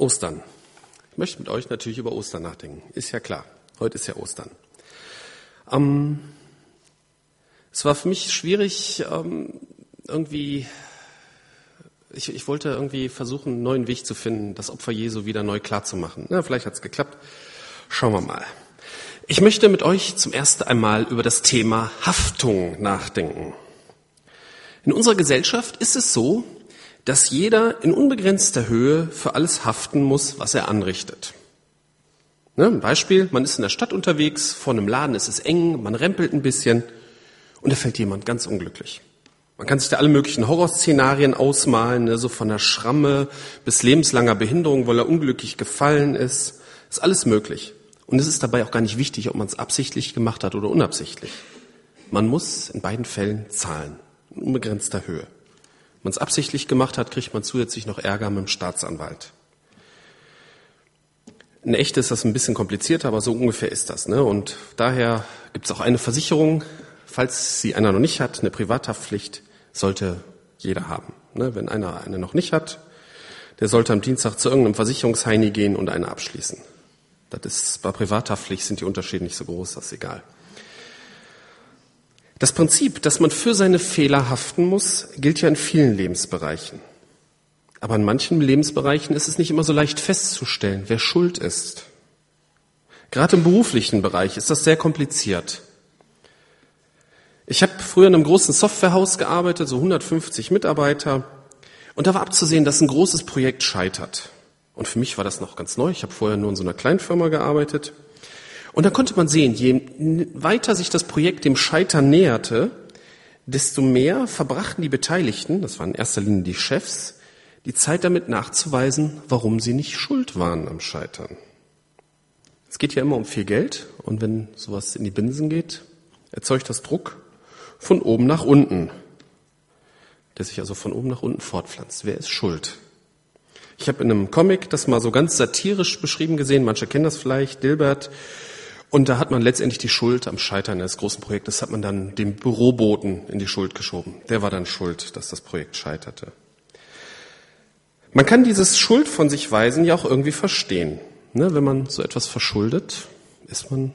Ostern. Ich möchte mit euch natürlich über Ostern nachdenken. Ist ja klar. Heute ist ja Ostern. Ähm, es war für mich schwierig, ähm, irgendwie, ich, ich, wollte irgendwie versuchen, einen neuen Weg zu finden, das Opfer Jesu wieder neu klarzumachen. Na, vielleicht hat es geklappt. Schauen wir mal. Ich möchte mit euch zum ersten einmal über das Thema Haftung nachdenken. In unserer Gesellschaft ist es so, dass jeder in unbegrenzter Höhe für alles haften muss, was er anrichtet. Ne, Beispiel, man ist in der Stadt unterwegs, vor einem Laden ist es eng, man rempelt ein bisschen und da fällt jemand ganz unglücklich. Man kann sich da alle möglichen Horrorszenarien ausmalen, ne, so von der Schramme bis lebenslanger Behinderung, weil er unglücklich gefallen ist. Ist alles möglich. Und es ist dabei auch gar nicht wichtig, ob man es absichtlich gemacht hat oder unabsichtlich. Man muss in beiden Fällen zahlen, in unbegrenzter Höhe man es absichtlich gemacht hat, kriegt man zusätzlich noch Ärger mit dem Staatsanwalt. In echt ist das ein bisschen komplizierter, aber so ungefähr ist das. Ne? Und daher gibt es auch eine Versicherung, falls sie einer noch nicht hat, eine Privathaftpflicht sollte jeder haben. Ne? Wenn einer eine noch nicht hat, der sollte am Dienstag zu irgendeinem Versicherungsheini gehen und eine abschließen. Das ist, bei Privathaftpflicht sind die Unterschiede nicht so groß, das ist egal. Das Prinzip, dass man für seine Fehler haften muss, gilt ja in vielen Lebensbereichen. Aber in manchen Lebensbereichen ist es nicht immer so leicht festzustellen, wer schuld ist. Gerade im beruflichen Bereich ist das sehr kompliziert. Ich habe früher in einem großen Softwarehaus gearbeitet, so 150 Mitarbeiter, und da war abzusehen, dass ein großes Projekt scheitert. Und für mich war das noch ganz neu. Ich habe vorher nur in so einer Kleinfirma gearbeitet. Und dann konnte man sehen, je weiter sich das Projekt dem Scheitern näherte, desto mehr verbrachten die Beteiligten, das waren in erster Linie die Chefs, die Zeit damit nachzuweisen, warum sie nicht schuld waren am Scheitern. Es geht ja immer um viel Geld und wenn sowas in die Binsen geht, erzeugt das Druck von oben nach unten, der sich also von oben nach unten fortpflanzt. Wer ist schuld? Ich habe in einem Comic das mal so ganz satirisch beschrieben gesehen, manche kennen das vielleicht, Dilbert und da hat man letztendlich die Schuld am Scheitern des großen Projektes, hat man dann dem Büroboten in die Schuld geschoben. Der war dann schuld, dass das Projekt scheiterte. Man kann dieses Schuld von sich weisen ja auch irgendwie verstehen. Ne, wenn man so etwas verschuldet, ist man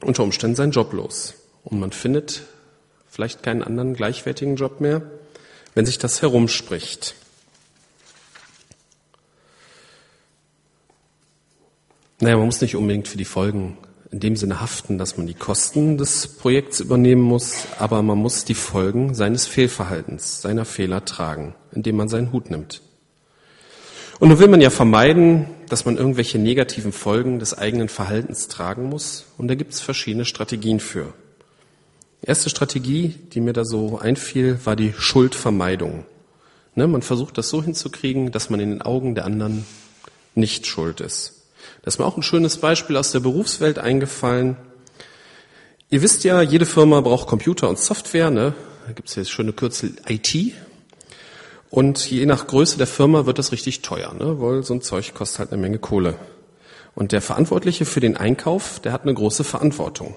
unter Umständen seinen Job los. Und man findet vielleicht keinen anderen gleichwertigen Job mehr, wenn sich das herumspricht. Naja, man muss nicht unbedingt für die Folgen in dem Sinne haften, dass man die Kosten des Projekts übernehmen muss, aber man muss die Folgen seines Fehlverhaltens, seiner Fehler tragen, indem man seinen Hut nimmt. Und nun will man ja vermeiden, dass man irgendwelche negativen Folgen des eigenen Verhaltens tragen muss, und da gibt es verschiedene Strategien für. Die erste Strategie, die mir da so einfiel, war die Schuldvermeidung. Ne, man versucht das so hinzukriegen, dass man in den Augen der anderen nicht schuld ist. Das ist mir auch ein schönes Beispiel aus der Berufswelt eingefallen. Ihr wisst ja, jede Firma braucht Computer und Software. Ne? Da gibt es jetzt schöne Kürzel IT. Und je nach Größe der Firma wird das richtig teuer, ne? weil so ein Zeug kostet halt eine Menge Kohle. Und der Verantwortliche für den Einkauf, der hat eine große Verantwortung.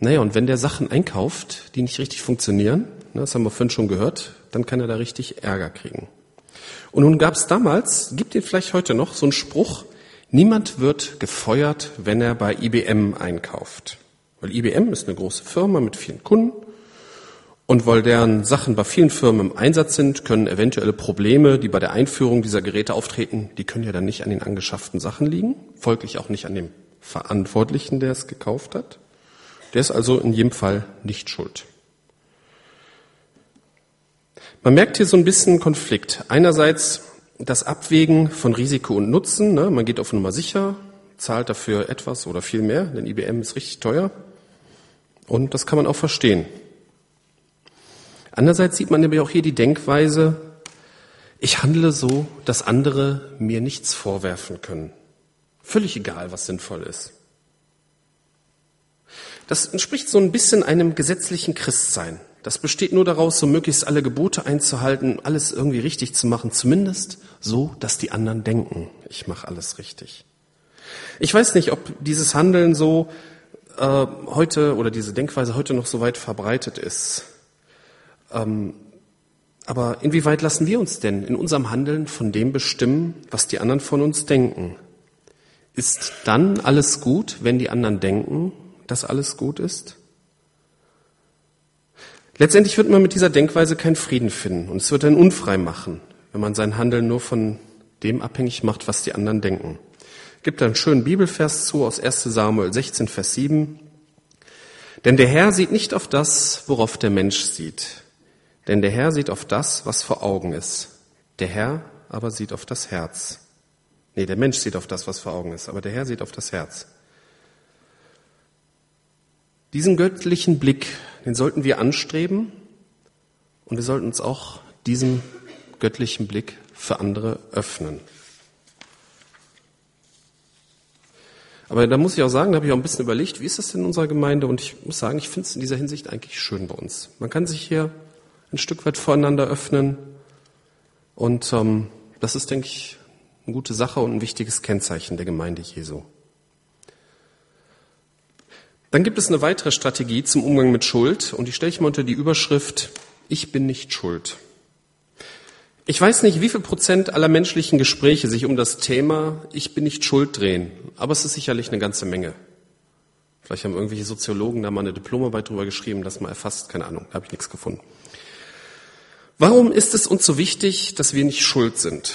Naja, und wenn der Sachen einkauft, die nicht richtig funktionieren, ne, das haben wir vorhin schon gehört, dann kann er da richtig Ärger kriegen. Und nun gab es damals, gibt ihr vielleicht heute noch, so einen Spruch, Niemand wird gefeuert, wenn er bei IBM einkauft. Weil IBM ist eine große Firma mit vielen Kunden und weil deren Sachen bei vielen Firmen im Einsatz sind, können eventuelle Probleme, die bei der Einführung dieser Geräte auftreten, die können ja dann nicht an den angeschafften Sachen liegen, folglich auch nicht an dem Verantwortlichen, der es gekauft hat. Der ist also in jedem Fall nicht schuld. Man merkt hier so ein bisschen Konflikt. Einerseits das Abwägen von Risiko und Nutzen. Ne? Man geht auf Nummer sicher, zahlt dafür etwas oder viel mehr, denn IBM ist richtig teuer. Und das kann man auch verstehen. Andererseits sieht man nämlich auch hier die Denkweise, ich handle so, dass andere mir nichts vorwerfen können. Völlig egal, was sinnvoll ist. Das entspricht so ein bisschen einem gesetzlichen Christsein. Das besteht nur daraus, so möglichst alle Gebote einzuhalten, alles irgendwie richtig zu machen, zumindest so, dass die anderen denken, ich mache alles richtig. Ich weiß nicht, ob dieses Handeln so äh, heute oder diese Denkweise heute noch so weit verbreitet ist. Ähm, Aber inwieweit lassen wir uns denn in unserem Handeln von dem bestimmen, was die anderen von uns denken? Ist dann alles gut, wenn die anderen denken, dass alles gut ist? Letztendlich wird man mit dieser Denkweise keinen Frieden finden und es wird einen unfrei machen, wenn man sein Handeln nur von dem abhängig macht, was die anderen denken. Gibt einen schönen Bibelvers zu aus 1 Samuel 16, Vers 7. Denn der Herr sieht nicht auf das, worauf der Mensch sieht, denn der Herr sieht auf das, was vor Augen ist. Der Herr aber sieht auf das Herz. Nee, der Mensch sieht auf das, was vor Augen ist, aber der Herr sieht auf das Herz. Diesen göttlichen Blick, den sollten wir anstreben und wir sollten uns auch diesem göttlichen Blick für andere öffnen. Aber da muss ich auch sagen, da habe ich auch ein bisschen überlegt, wie ist das denn in unserer Gemeinde? Und ich muss sagen, ich finde es in dieser Hinsicht eigentlich schön bei uns. Man kann sich hier ein Stück weit voreinander öffnen. Und ähm, das ist, denke ich, eine gute Sache und ein wichtiges Kennzeichen der Gemeinde Jesu. Dann gibt es eine weitere Strategie zum Umgang mit Schuld und die stelle ich mal unter die Überschrift Ich bin nicht schuld. Ich weiß nicht, wie viel Prozent aller menschlichen Gespräche sich um das Thema Ich bin nicht schuld drehen, aber es ist sicherlich eine ganze Menge. Vielleicht haben irgendwelche Soziologen da mal eine Diplomarbeit drüber geschrieben, das mal erfasst, keine Ahnung, da habe ich nichts gefunden. Warum ist es uns so wichtig, dass wir nicht schuld sind?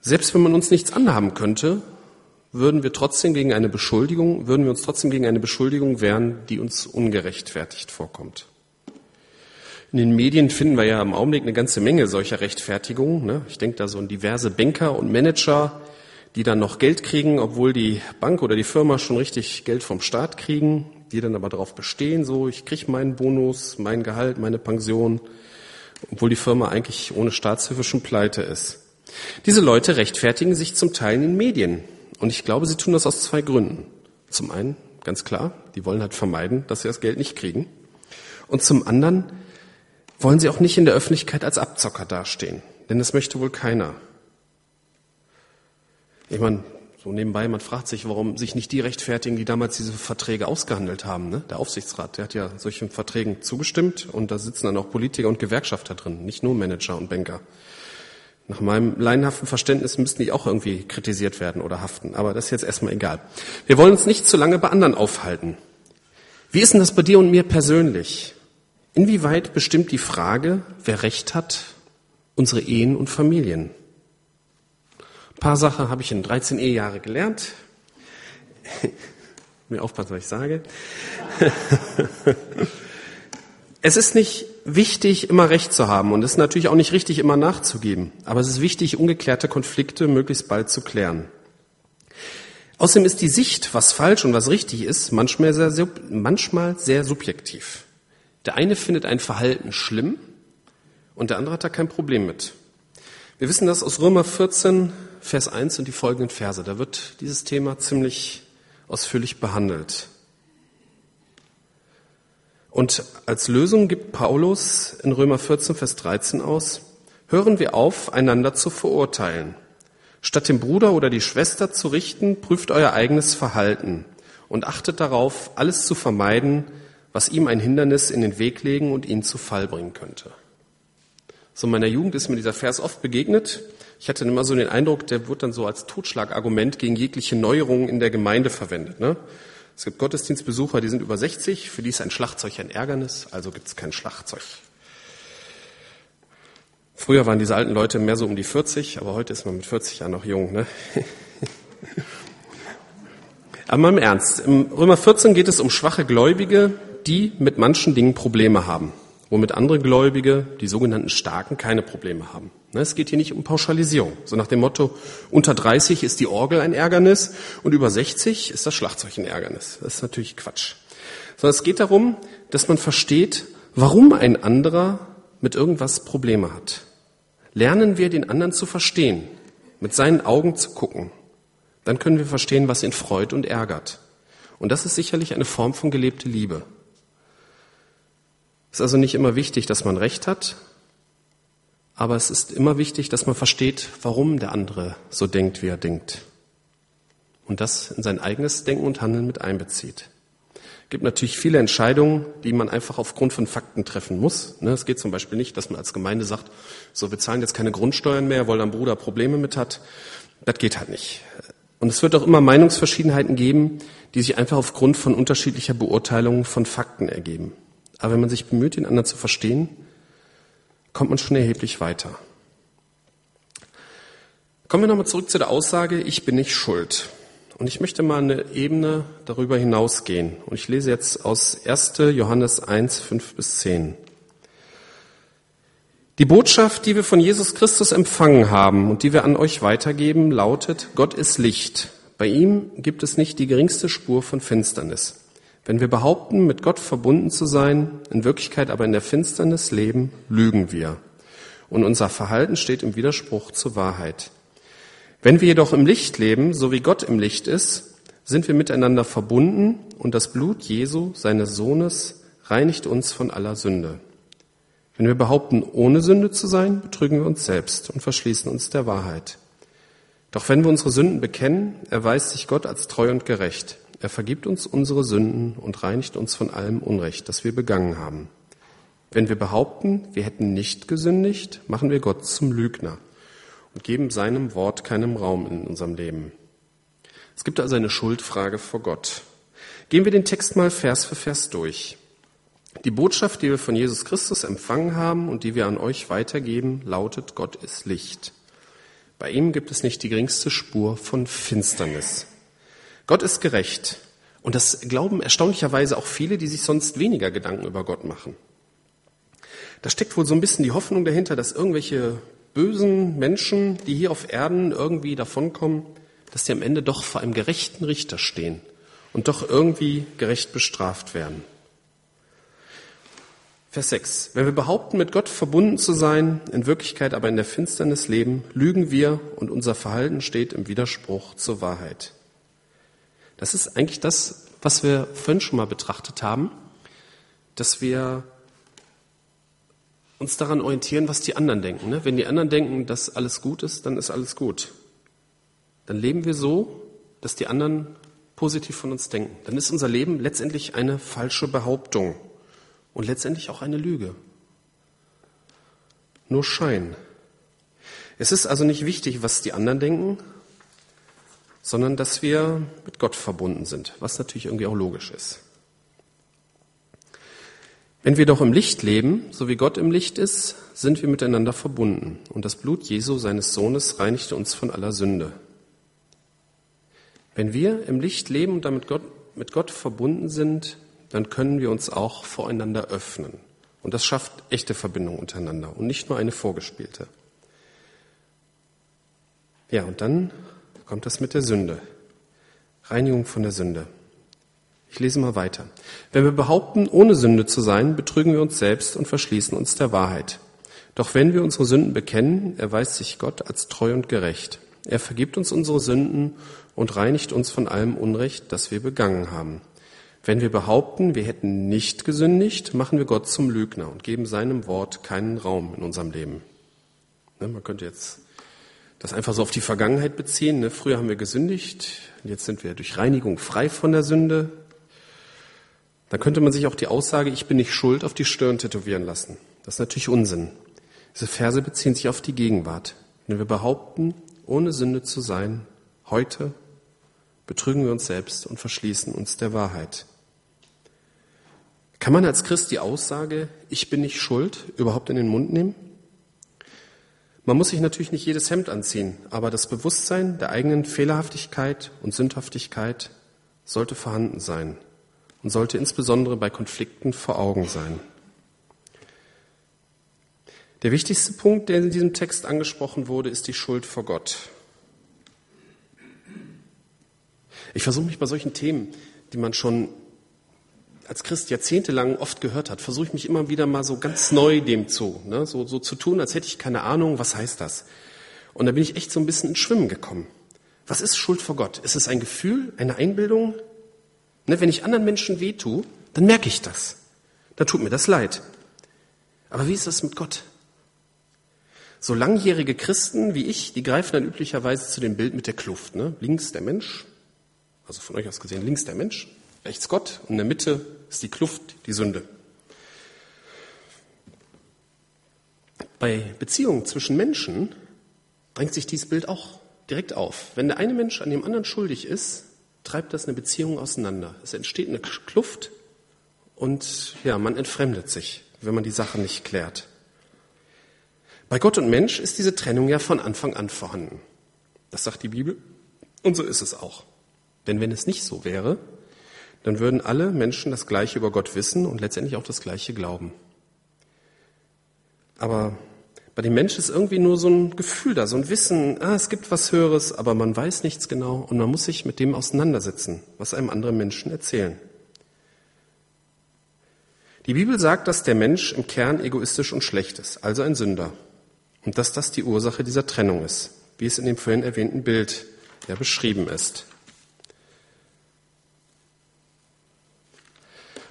Selbst wenn man uns nichts anhaben könnte, würden wir trotzdem gegen eine Beschuldigung, würden wir uns trotzdem gegen eine Beschuldigung wehren, die uns ungerechtfertigt vorkommt. In den Medien finden wir ja im Augenblick eine ganze Menge solcher Rechtfertigungen. Ne? Ich denke da so an diverse Banker und Manager, die dann noch Geld kriegen, obwohl die Bank oder die Firma schon richtig Geld vom Staat kriegen, die dann aber darauf bestehen, so ich kriege meinen Bonus, mein Gehalt, meine Pension, obwohl die Firma eigentlich ohne Staatshilfe schon pleite ist. Diese Leute rechtfertigen sich zum Teil in den Medien. Und ich glaube, sie tun das aus zwei Gründen. Zum einen, ganz klar, die wollen halt vermeiden, dass sie das Geld nicht kriegen. Und zum anderen wollen sie auch nicht in der Öffentlichkeit als Abzocker dastehen. Denn das möchte wohl keiner. Ich meine, so nebenbei, man fragt sich, warum sich nicht die rechtfertigen, die damals diese Verträge ausgehandelt haben. Ne? Der Aufsichtsrat, der hat ja solchen Verträgen zugestimmt und da sitzen dann auch Politiker und Gewerkschafter drin, nicht nur Manager und Banker. Nach meinem leinhaften Verständnis müssten die auch irgendwie kritisiert werden oder haften, aber das ist jetzt erstmal egal. Wir wollen uns nicht zu lange bei anderen aufhalten. Wie ist denn das bei dir und mir persönlich? Inwieweit bestimmt die Frage, wer Recht hat, unsere Ehen und Familien? paar Sachen habe ich in 13 Ehejahre gelernt. Mir aufpassen, was ich sage. es ist nicht wichtig, immer Recht zu haben und es ist natürlich auch nicht richtig, immer nachzugeben. Aber es ist wichtig, ungeklärte Konflikte möglichst bald zu klären. Außerdem ist die Sicht, was falsch und was richtig ist, manchmal sehr, manchmal sehr subjektiv. Der eine findet ein Verhalten schlimm und der andere hat da kein Problem mit. Wir wissen das aus Römer 14, Vers 1 und die folgenden Verse. Da wird dieses Thema ziemlich ausführlich behandelt. Und als Lösung gibt Paulus in Römer 14, Vers 13 aus, hören wir auf, einander zu verurteilen. Statt den Bruder oder die Schwester zu richten, prüft euer eigenes Verhalten und achtet darauf, alles zu vermeiden, was ihm ein Hindernis in den Weg legen und ihn zu Fall bringen könnte. So in meiner Jugend ist mir dieser Vers oft begegnet. Ich hatte immer so den Eindruck, der wird dann so als Totschlagargument gegen jegliche Neuerungen in der Gemeinde verwendet. Ne? Es gibt Gottesdienstbesucher, die sind über 60, für die ist ein Schlagzeug ein Ärgernis, also gibt es kein Schlagzeug. Früher waren diese alten Leute mehr so um die 40, aber heute ist man mit 40 ja noch jung. Ne? aber mal im Ernst, im Römer 14 geht es um schwache Gläubige, die mit manchen Dingen Probleme haben womit andere Gläubige, die sogenannten Starken, keine Probleme haben. Ne, es geht hier nicht um Pauschalisierung. So nach dem Motto, unter 30 ist die Orgel ein Ärgernis und über 60 ist das Schlagzeug ein Ärgernis. Das ist natürlich Quatsch. Sondern es geht darum, dass man versteht, warum ein anderer mit irgendwas Probleme hat. Lernen wir den anderen zu verstehen, mit seinen Augen zu gucken. Dann können wir verstehen, was ihn freut und ärgert. Und das ist sicherlich eine Form von gelebte Liebe. Es ist also nicht immer wichtig, dass man Recht hat, aber es ist immer wichtig, dass man versteht, warum der andere so denkt, wie er denkt. Und das in sein eigenes Denken und Handeln mit einbezieht. gibt natürlich viele Entscheidungen, die man einfach aufgrund von Fakten treffen muss. Ne, es geht zum Beispiel nicht, dass man als Gemeinde sagt, so wir zahlen jetzt keine Grundsteuern mehr, weil dein Bruder Probleme mit hat. Das geht halt nicht. Und es wird auch immer Meinungsverschiedenheiten geben, die sich einfach aufgrund von unterschiedlicher Beurteilung von Fakten ergeben. Aber wenn man sich bemüht, den anderen zu verstehen, kommt man schon erheblich weiter. Kommen wir nochmal zurück zu der Aussage, ich bin nicht schuld. Und ich möchte mal eine Ebene darüber hinausgehen. Und ich lese jetzt aus 1. Johannes 1, 5 bis 10. Die Botschaft, die wir von Jesus Christus empfangen haben und die wir an euch weitergeben, lautet, Gott ist Licht. Bei ihm gibt es nicht die geringste Spur von Finsternis. Wenn wir behaupten, mit Gott verbunden zu sein, in Wirklichkeit aber in der Finsternis leben, lügen wir. Und unser Verhalten steht im Widerspruch zur Wahrheit. Wenn wir jedoch im Licht leben, so wie Gott im Licht ist, sind wir miteinander verbunden und das Blut Jesu, seines Sohnes, reinigt uns von aller Sünde. Wenn wir behaupten, ohne Sünde zu sein, betrügen wir uns selbst und verschließen uns der Wahrheit. Doch wenn wir unsere Sünden bekennen, erweist sich Gott als treu und gerecht. Er vergibt uns unsere Sünden und reinigt uns von allem Unrecht, das wir begangen haben. Wenn wir behaupten, wir hätten nicht gesündigt, machen wir Gott zum Lügner und geben seinem Wort keinen Raum in unserem Leben. Es gibt also eine Schuldfrage vor Gott. Gehen wir den Text mal Vers für Vers durch. Die Botschaft, die wir von Jesus Christus empfangen haben und die wir an euch weitergeben, lautet, Gott ist Licht. Bei ihm gibt es nicht die geringste Spur von Finsternis. Gott ist gerecht. Und das glauben erstaunlicherweise auch viele, die sich sonst weniger Gedanken über Gott machen. Da steckt wohl so ein bisschen die Hoffnung dahinter, dass irgendwelche bösen Menschen, die hier auf Erden irgendwie davonkommen, dass die am Ende doch vor einem gerechten Richter stehen und doch irgendwie gerecht bestraft werden. Vers 6. Wenn wir behaupten, mit Gott verbunden zu sein, in Wirklichkeit aber in der Finsternis leben, lügen wir und unser Verhalten steht im Widerspruch zur Wahrheit. Das ist eigentlich das, was wir vorhin schon mal betrachtet haben, dass wir uns daran orientieren, was die anderen denken. Ne? Wenn die anderen denken, dass alles gut ist, dann ist alles gut. Dann leben wir so, dass die anderen positiv von uns denken. Dann ist unser Leben letztendlich eine falsche Behauptung und letztendlich auch eine Lüge. Nur Schein. Es ist also nicht wichtig, was die anderen denken, sondern dass wir mit Gott verbunden sind, was natürlich irgendwie auch logisch ist. Wenn wir doch im Licht leben, so wie Gott im Licht ist, sind wir miteinander verbunden. Und das Blut Jesu, seines Sohnes, reinigte uns von aller Sünde. Wenn wir im Licht leben und damit Gott, mit Gott verbunden sind, dann können wir uns auch voreinander öffnen. Und das schafft echte Verbindung untereinander und nicht nur eine vorgespielte. Ja, und dann kommt das mit der Sünde. Reinigung von der Sünde. Ich lese mal weiter. Wenn wir behaupten, ohne Sünde zu sein, betrügen wir uns selbst und verschließen uns der Wahrheit. Doch wenn wir unsere Sünden bekennen, erweist sich Gott als treu und gerecht. Er vergibt uns unsere Sünden und reinigt uns von allem Unrecht, das wir begangen haben. Wenn wir behaupten, wir hätten nicht gesündigt, machen wir Gott zum Lügner und geben seinem Wort keinen Raum in unserem Leben. Ne, man könnte jetzt das einfach so auf die Vergangenheit beziehen. Ne? Früher haben wir gesündigt, jetzt sind wir durch Reinigung frei von der Sünde. Da könnte man sich auch die Aussage, ich bin nicht schuld, auf die Stirn tätowieren lassen. Das ist natürlich Unsinn. Diese Verse beziehen sich auf die Gegenwart. Wenn wir behaupten, ohne Sünde zu sein, heute betrügen wir uns selbst und verschließen uns der Wahrheit. Kann man als Christ die Aussage, ich bin nicht schuld, überhaupt in den Mund nehmen? Man muss sich natürlich nicht jedes Hemd anziehen, aber das Bewusstsein der eigenen Fehlerhaftigkeit und Sündhaftigkeit sollte vorhanden sein und sollte insbesondere bei Konflikten vor Augen sein. Der wichtigste Punkt, der in diesem Text angesprochen wurde, ist die Schuld vor Gott. Ich versuche mich bei solchen Themen, die man schon als Christ jahrzehntelang oft gehört hat, versuche ich mich immer wieder mal so ganz neu dem zu, ne? so, so zu tun, als hätte ich keine Ahnung, was heißt das. Und da bin ich echt so ein bisschen ins Schwimmen gekommen. Was ist Schuld vor Gott? Ist es ein Gefühl, eine Einbildung? Ne, wenn ich anderen Menschen wehtue, dann merke ich das. Dann tut mir das leid. Aber wie ist das mit Gott? So langjährige Christen wie ich, die greifen dann üblicherweise zu dem Bild mit der Kluft. Ne? Links der Mensch, also von euch aus gesehen links der Mensch, Rechts Gott und in der Mitte ist die Kluft, die Sünde. Bei Beziehungen zwischen Menschen drängt sich dieses Bild auch direkt auf. Wenn der eine Mensch an dem anderen schuldig ist, treibt das eine Beziehung auseinander. Es entsteht eine Kluft und ja, man entfremdet sich, wenn man die Sache nicht klärt. Bei Gott und Mensch ist diese Trennung ja von Anfang an vorhanden. Das sagt die Bibel und so ist es auch. Denn wenn es nicht so wäre, dann würden alle Menschen das Gleiche über Gott wissen und letztendlich auch das Gleiche glauben. Aber bei dem Menschen ist irgendwie nur so ein Gefühl da, so ein Wissen, ah, es gibt was Höheres, aber man weiß nichts genau und man muss sich mit dem auseinandersetzen, was einem andere Menschen erzählen. Die Bibel sagt, dass der Mensch im Kern egoistisch und schlecht ist, also ein Sünder. Und dass das die Ursache dieser Trennung ist, wie es in dem vorhin erwähnten Bild ja beschrieben ist.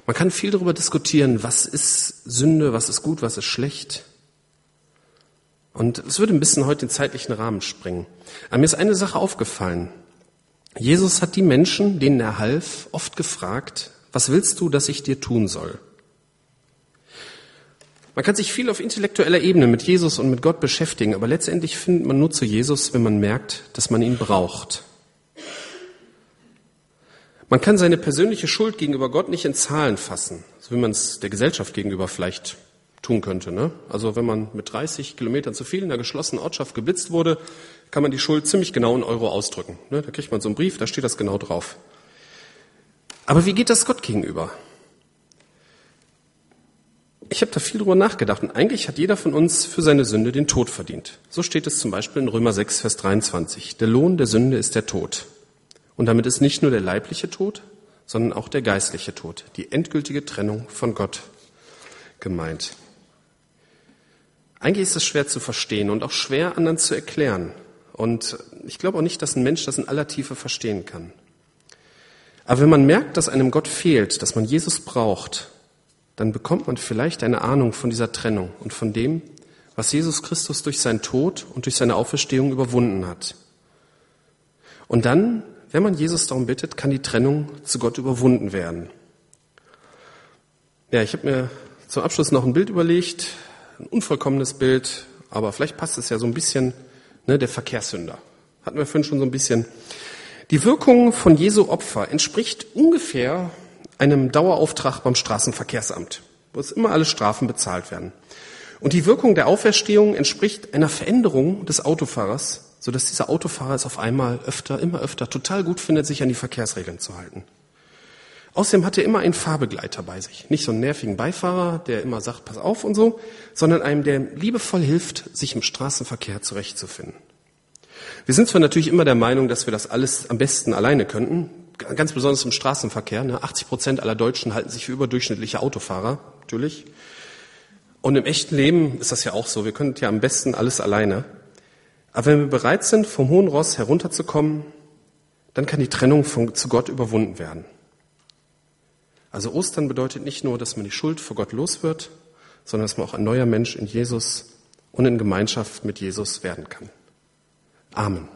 Man kann viel darüber diskutieren, was ist Sünde, was ist gut, was ist schlecht. Und es würde ein bisschen heute den zeitlichen Rahmen sprengen. Aber mir ist eine Sache aufgefallen. Jesus hat die Menschen, denen er half, oft gefragt, was willst du, dass ich dir tun soll? Man kann sich viel auf intellektueller Ebene mit Jesus und mit Gott beschäftigen, aber letztendlich findet man nur zu Jesus, wenn man merkt, dass man ihn braucht. Man kann seine persönliche Schuld gegenüber Gott nicht in Zahlen fassen, so wie man es der Gesellschaft gegenüber vielleicht tun könnte. Ne? Also wenn man mit 30 Kilometern zu viel in einer geschlossenen Ortschaft geblitzt wurde, kann man die Schuld ziemlich genau in Euro ausdrücken. Ne? Da kriegt man so einen Brief, da steht das genau drauf. Aber wie geht das Gott gegenüber? Ich habe da viel drüber nachgedacht und eigentlich hat jeder von uns für seine Sünde den Tod verdient. So steht es zum Beispiel in Römer 6, Vers 23. Der Lohn der Sünde ist der Tod. Und damit ist nicht nur der leibliche Tod, sondern auch der geistliche Tod, die endgültige Trennung von Gott gemeint. Eigentlich ist es schwer zu verstehen und auch schwer anderen zu erklären. Und ich glaube auch nicht, dass ein Mensch das in aller Tiefe verstehen kann. Aber wenn man merkt, dass einem Gott fehlt, dass man Jesus braucht, dann bekommt man vielleicht eine Ahnung von dieser Trennung und von dem, was Jesus Christus durch seinen Tod und durch seine Auferstehung überwunden hat. Und dann, wenn man Jesus darum bittet, kann die Trennung zu Gott überwunden werden. Ja, ich habe mir zum Abschluss noch ein Bild überlegt, ein unvollkommenes Bild, aber vielleicht passt es ja so ein bisschen, ne, der Verkehrssünder. Hatten wir vorhin schon so ein bisschen. Die Wirkung von Jesu Opfer entspricht ungefähr einem Dauerauftrag beim Straßenverkehrsamt, wo es immer alle Strafen bezahlt werden. Und die Wirkung der Auferstehung entspricht einer Veränderung des Autofahrers, so dass dieser Autofahrer es auf einmal öfter, immer öfter total gut findet, sich an die Verkehrsregeln zu halten. Außerdem hat er immer einen Fahrbegleiter bei sich. Nicht so einen nervigen Beifahrer, der immer sagt, pass auf und so, sondern einem, der liebevoll hilft, sich im Straßenverkehr zurechtzufinden. Wir sind zwar natürlich immer der Meinung, dass wir das alles am besten alleine könnten, ganz besonders im Straßenverkehr. Ne? 80 Prozent aller Deutschen halten sich für überdurchschnittliche Autofahrer, natürlich. Und im echten Leben ist das ja auch so. Wir können ja am besten alles alleine. Aber wenn wir bereit sind, vom hohen Ross herunterzukommen, dann kann die Trennung von, zu Gott überwunden werden. Also Ostern bedeutet nicht nur, dass man die Schuld vor Gott los wird, sondern dass man auch ein neuer Mensch in Jesus und in Gemeinschaft mit Jesus werden kann. Amen.